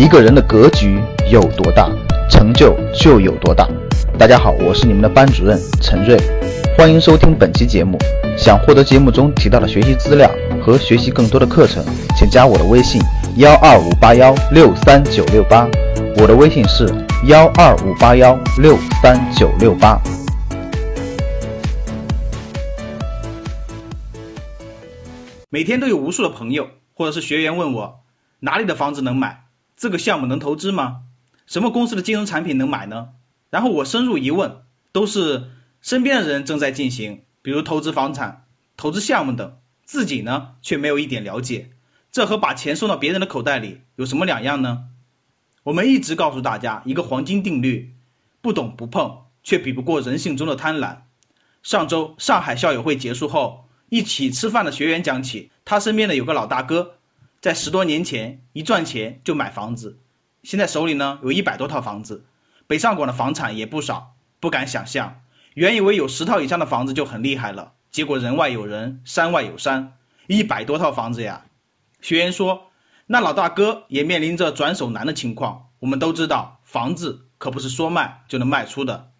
一个人的格局有多大，成就就有多大。大家好，我是你们的班主任陈瑞，欢迎收听本期节目。想获得节目中提到的学习资料和学习更多的课程，请加我的微信幺二五八幺六三九六八。我的微信是幺二五八幺六三九六八。每天都有无数的朋友或者是学员问我，哪里的房子能买？这个项目能投资吗？什么公司的金融产品能买呢？然后我深入一问，都是身边的人正在进行，比如投资房产、投资项目等，自己呢却没有一点了解。这和把钱送到别人的口袋里有什么两样呢？我们一直告诉大家一个黄金定律：不懂不碰，却比不过人性中的贪婪。上周上海校友会结束后，一起吃饭的学员讲起，他身边的有个老大哥。在十多年前，一赚钱就买房子，现在手里呢有一百多套房子，北上广的房产也不少，不敢想象，原以为有十套以上的房子就很厉害了，结果人外有人，山外有山，一百多套房子呀。学员说，那老大哥也面临着转手难的情况。我们都知道，房子可不是说卖就能卖出的。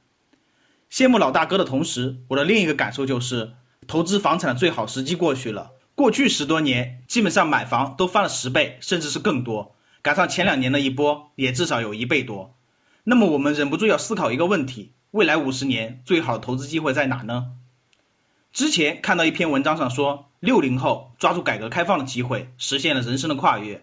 羡慕老大哥的同时，我的另一个感受就是，投资房产的最好时机过去了。过去十多年，基本上买房都翻了十倍，甚至是更多。赶上前两年的一波，也至少有一倍多。那么我们忍不住要思考一个问题：未来五十年最好的投资机会在哪呢？之前看到一篇文章上说，六零后抓住改革开放的机会，实现了人生的跨越；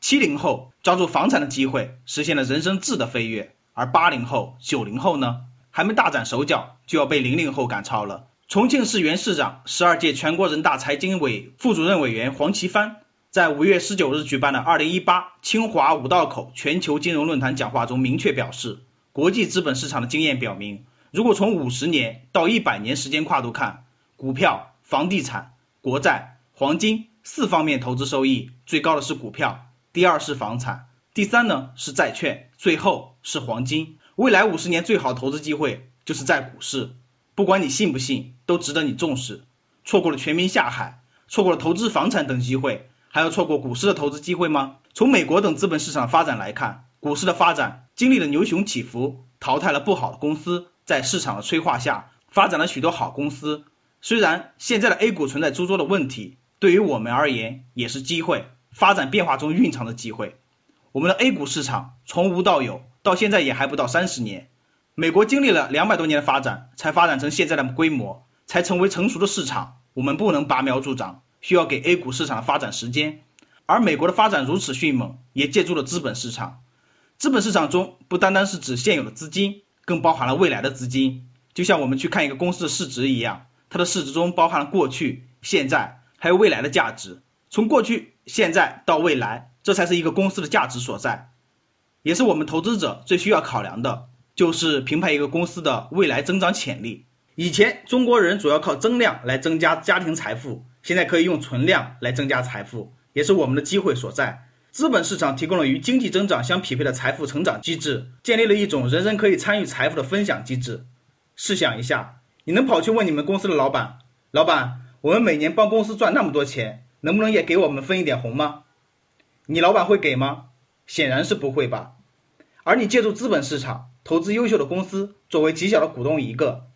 七零后抓住房产的机会，实现了人生质的飞跃；而八零后、九零后呢，还没大展手脚，就要被零零后赶超了。重庆市原市长、十二届全国人大财经委副主任委员黄奇帆在五月十九日举办的二零一八清华五道口全球金融论坛讲话中明确表示，国际资本市场的经验表明，如果从五十年到一百年时间跨度看，股票、房地产、国债、黄金四方面投资收益最高的是股票，第二是房产，第三呢是债券，最后是黄金。未来五十年最好投资机会就是在股市。不管你信不信，都值得你重视。错过了全民下海，错过了投资房产等机会，还要错过股市的投资机会吗？从美国等资本市场发展来看，股市的发展经历了牛熊起伏，淘汰了不好的公司，在市场的催化下，发展了许多好公司。虽然现在的 A 股存在诸多的问题，对于我们而言也是机会，发展变化中蕴藏的机会。我们的 A 股市场从无到有，到现在也还不到三十年。美国经历了两百多年的发展，才发展成现在的规模，才成为成熟的市场。我们不能拔苗助长，需要给 A 股市场的发展时间。而美国的发展如此迅猛，也借助了资本市场。资本市场中不单单是指现有的资金，更包含了未来的资金。就像我们去看一个公司的市值一样，它的市值中包含了过去、现在还有未来的价值。从过去、现在到未来，这才是一个公司的价值所在，也是我们投资者最需要考量的。就是评判一个公司的未来增长潜力。以前中国人主要靠增量来增加家庭财富，现在可以用存量来增加财富，也是我们的机会所在。资本市场提供了与经济增长相匹配的财富成长机制，建立了一种人人可以参与财富的分享机制。试想一下，你能跑去问你们公司的老板，老板，我们每年帮公司赚那么多钱，能不能也给我们分一点红吗？你老板会给吗？显然是不会吧。而你借助资本市场。投资优秀的公司，作为极小的股东一个，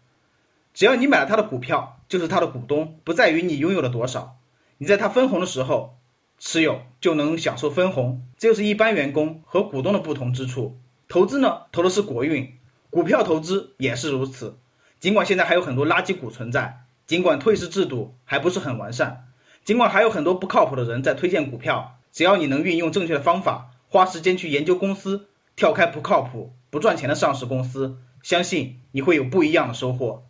只要你买了他的股票，就是他的股东，不在于你拥有了多少。你在他分红的时候持有，就能享受分红，这就是一般员工和股东的不同之处。投资呢，投的是国运，股票投资也是如此。尽管现在还有很多垃圾股存在，尽管退市制度还不是很完善，尽管还有很多不靠谱的人在推荐股票，只要你能运用正确的方法，花时间去研究公司，跳开不靠谱。不赚钱的上市公司，相信你会有不一样的收获。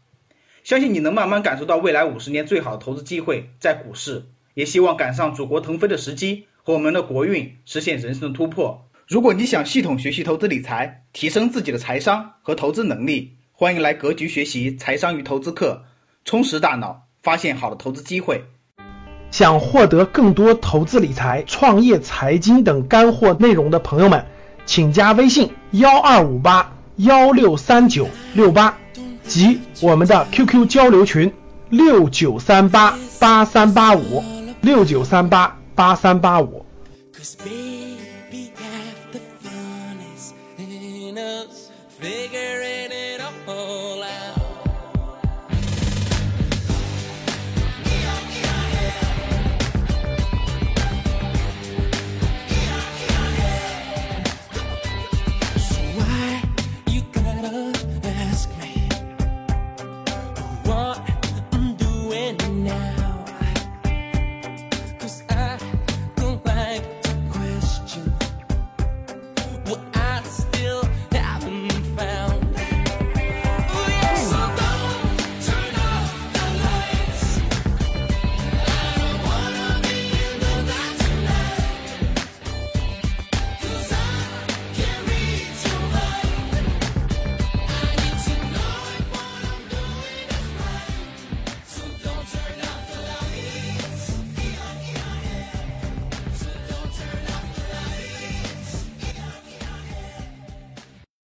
相信你能慢慢感受到未来五十年最好的投资机会在股市，也希望赶上祖国腾飞的时机，和我们的国运实现人生的突破。如果你想系统学习投资理财，提升自己的财商和投资能力，欢迎来格局学习财商与投资课，充实大脑，发现好的投资机会。想获得更多投资理财、创业、财经等干货内容的朋友们。请加微信幺二五八幺六三九六八及我们的 QQ 交流群六九三八八三八五六九三八八三八五。